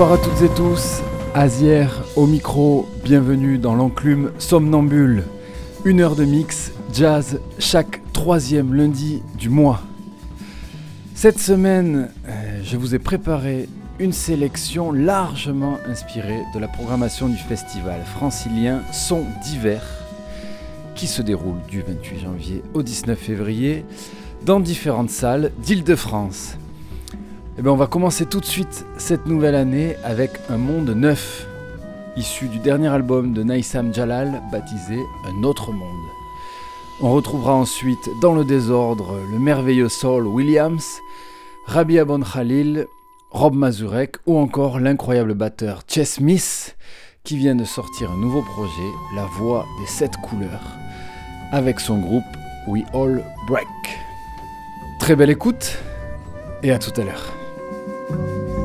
Bonsoir à toutes et tous, Azière au micro, bienvenue dans l'enclume somnambule. Une heure de mix, jazz, chaque troisième lundi du mois. Cette semaine, euh, je vous ai préparé une sélection largement inspirée de la programmation du festival francilien Son d'hiver qui se déroule du 28 janvier au 19 février dans différentes salles d'Île-de-France. Eh bien, on va commencer tout de suite cette nouvelle année avec un monde neuf, issu du dernier album de Naïsam Jalal baptisé Un autre monde. On retrouvera ensuite dans le désordre le merveilleux Saul Williams, Rabia Bon Khalil, Rob Mazurek ou encore l'incroyable batteur Chess Smith qui vient de sortir un nouveau projet, La Voix des Sept Couleurs, avec son groupe We All Break. Très belle écoute et à tout à l'heure. Thank you.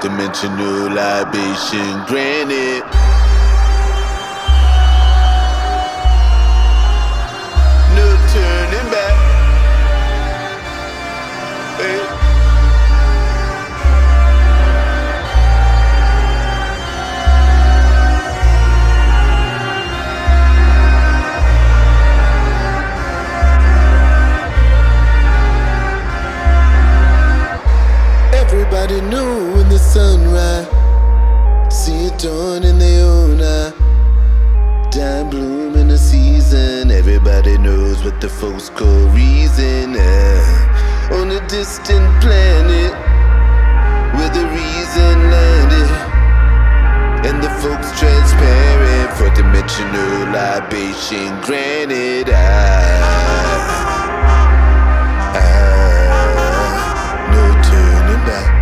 Dimensional libation granted. Libation granted. I Ah, no turning back.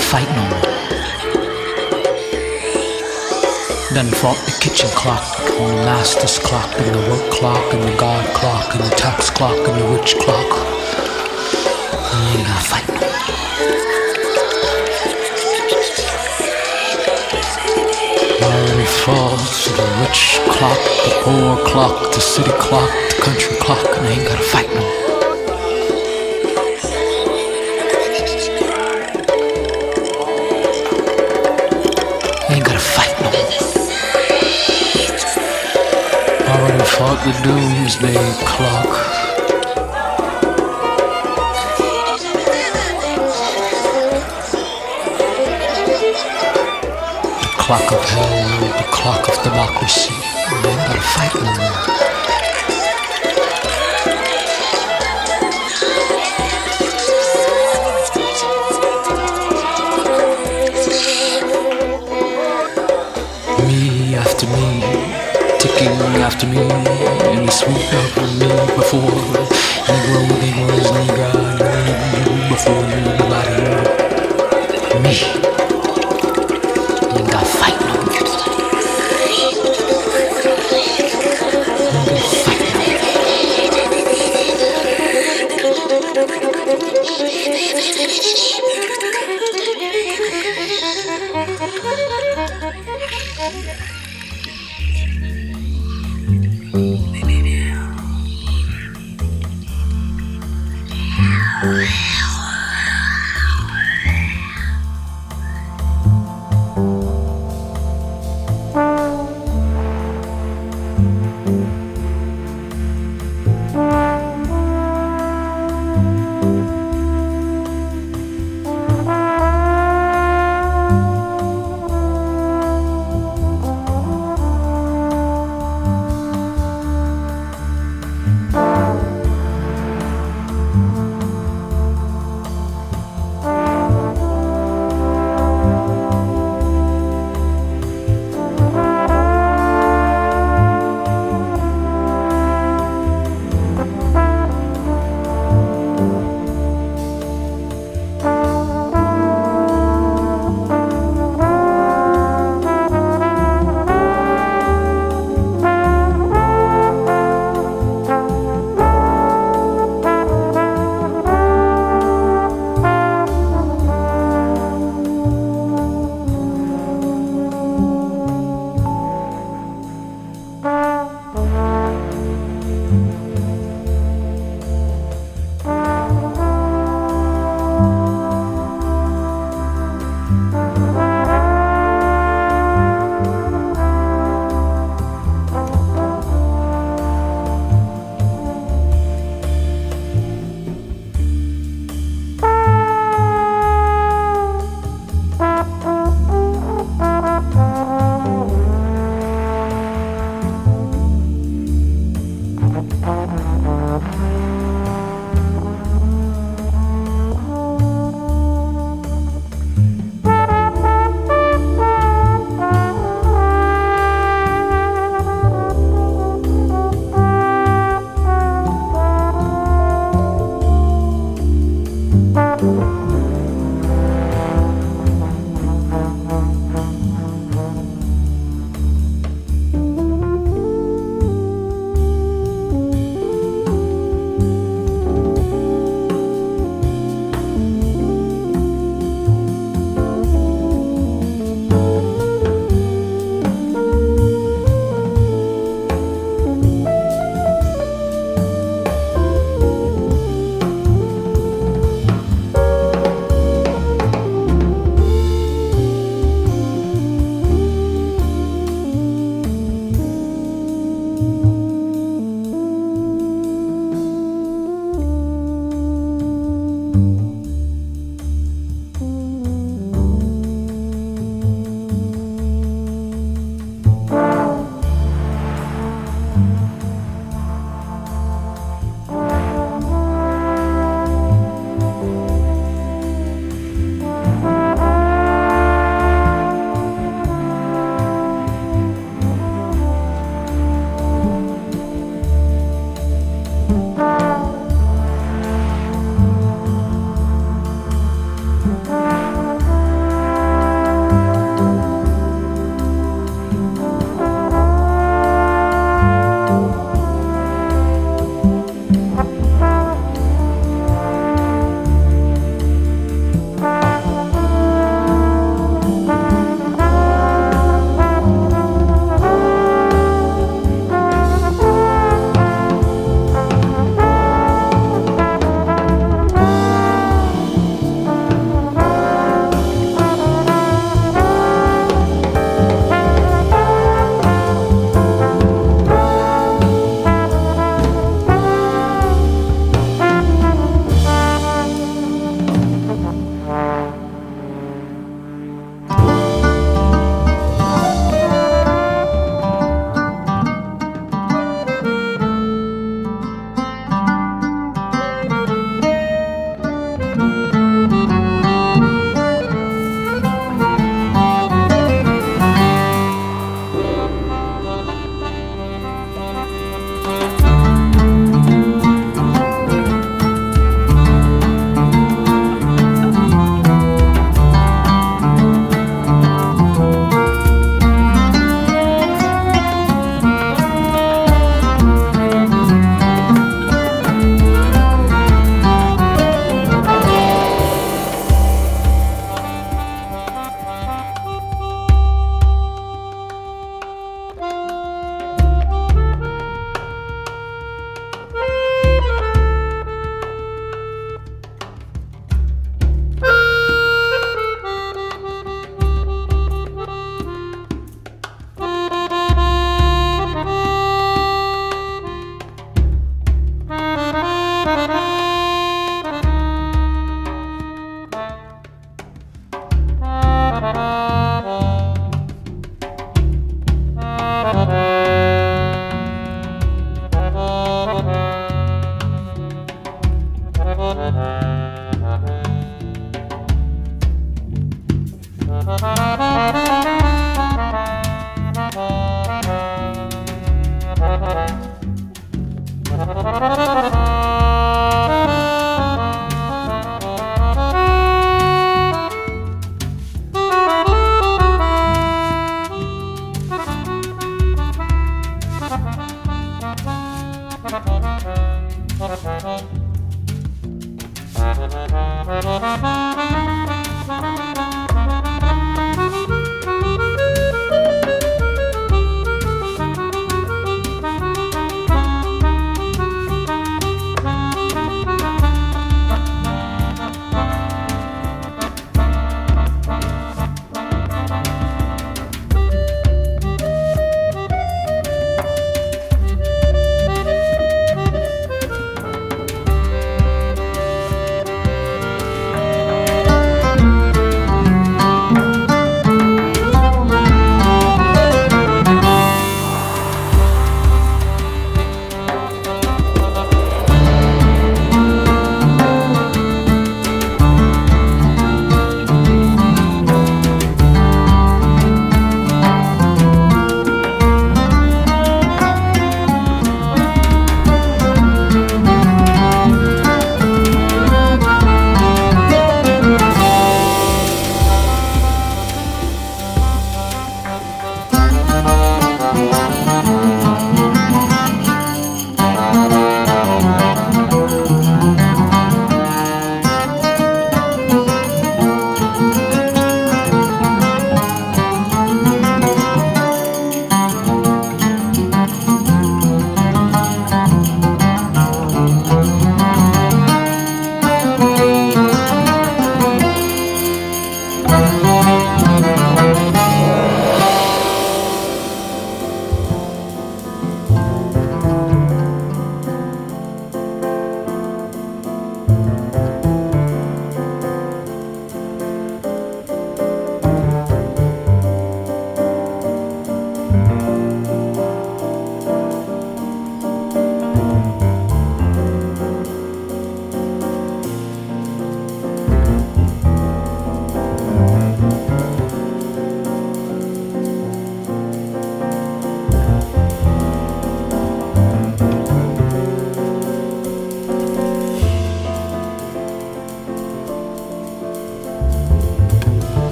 Got fight no more. Done fought the kitchen clock, and the master's clock, and the work clock, and the God clock, and the tax clock, and the rich clock. I ain't got fight no more. Already falls to the rich clock, the poor clock, the city clock, the country clock, and I ain't gotta fight no more. Fought the doomsday clock. The clock of hell, the clock of democracy. Ain't gotta fight no more. After me, and they up over me before Negro, Negroes,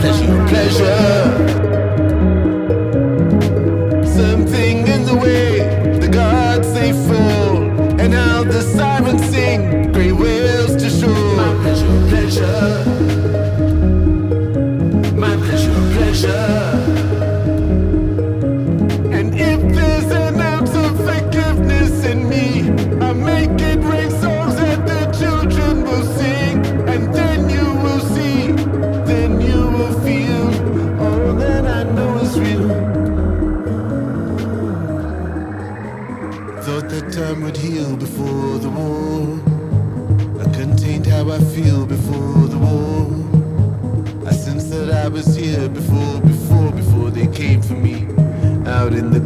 pleasure, pleasure.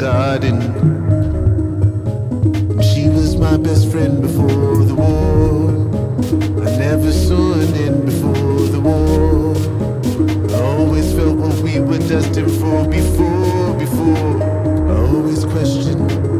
garden. She was my best friend before the war. I never saw an end before the war. I always felt what we were destined for before, before. I always questioned.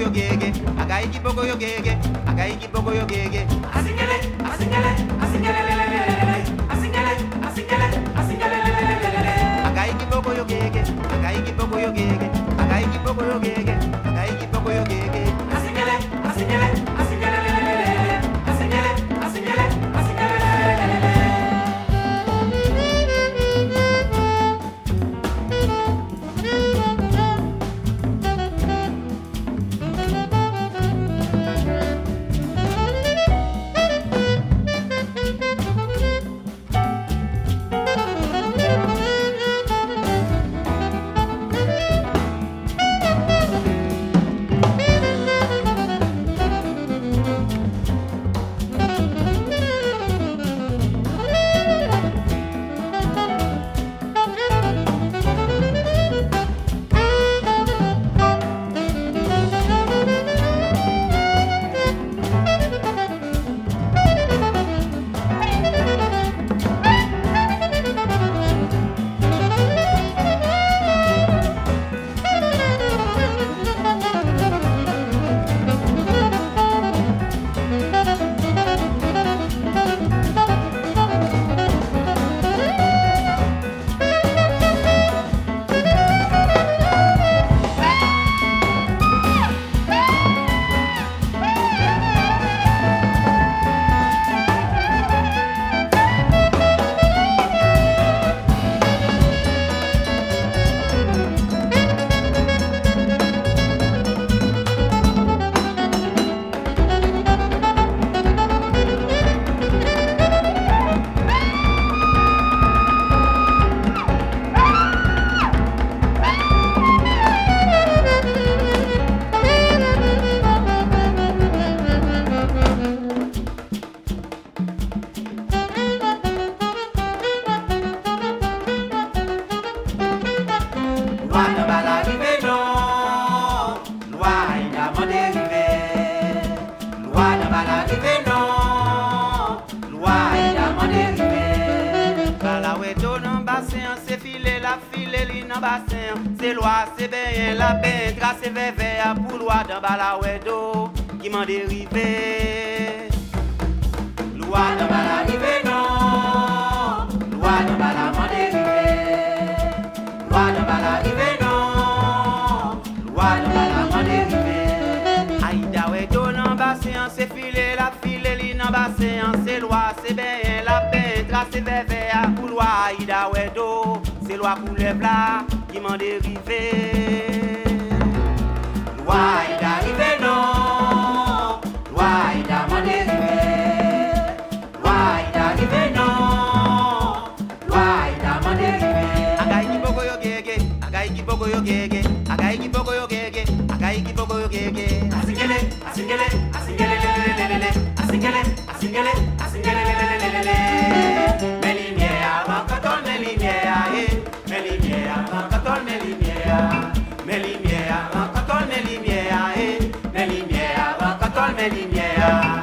yo gege. Agai kiboko yo gege. Agai kiboko yo gege. Asingele asingele asingele lumières, avant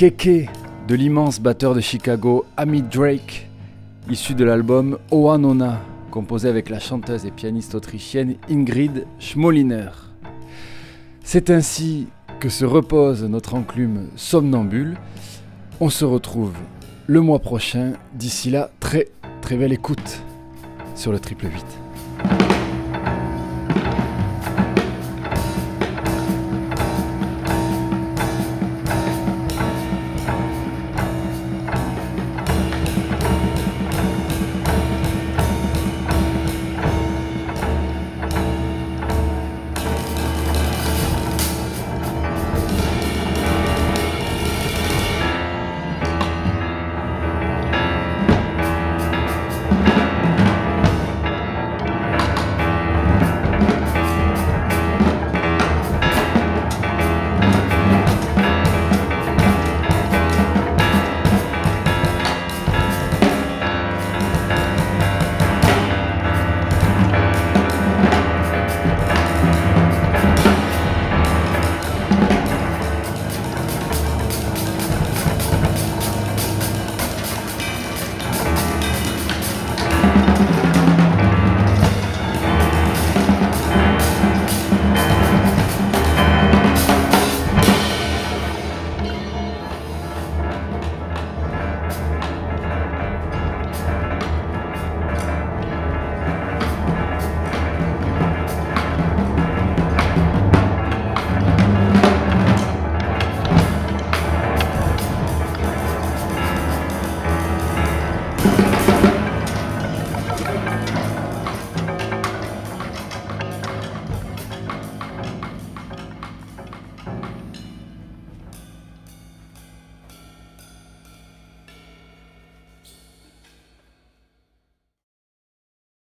Keke de l'immense batteur de Chicago Amit Drake, issu de l'album Oanona, composé avec la chanteuse et pianiste autrichienne Ingrid Schmoliner. C'est ainsi que se repose notre enclume somnambule. On se retrouve le mois prochain. D'ici là, très très belle écoute sur le triple 8.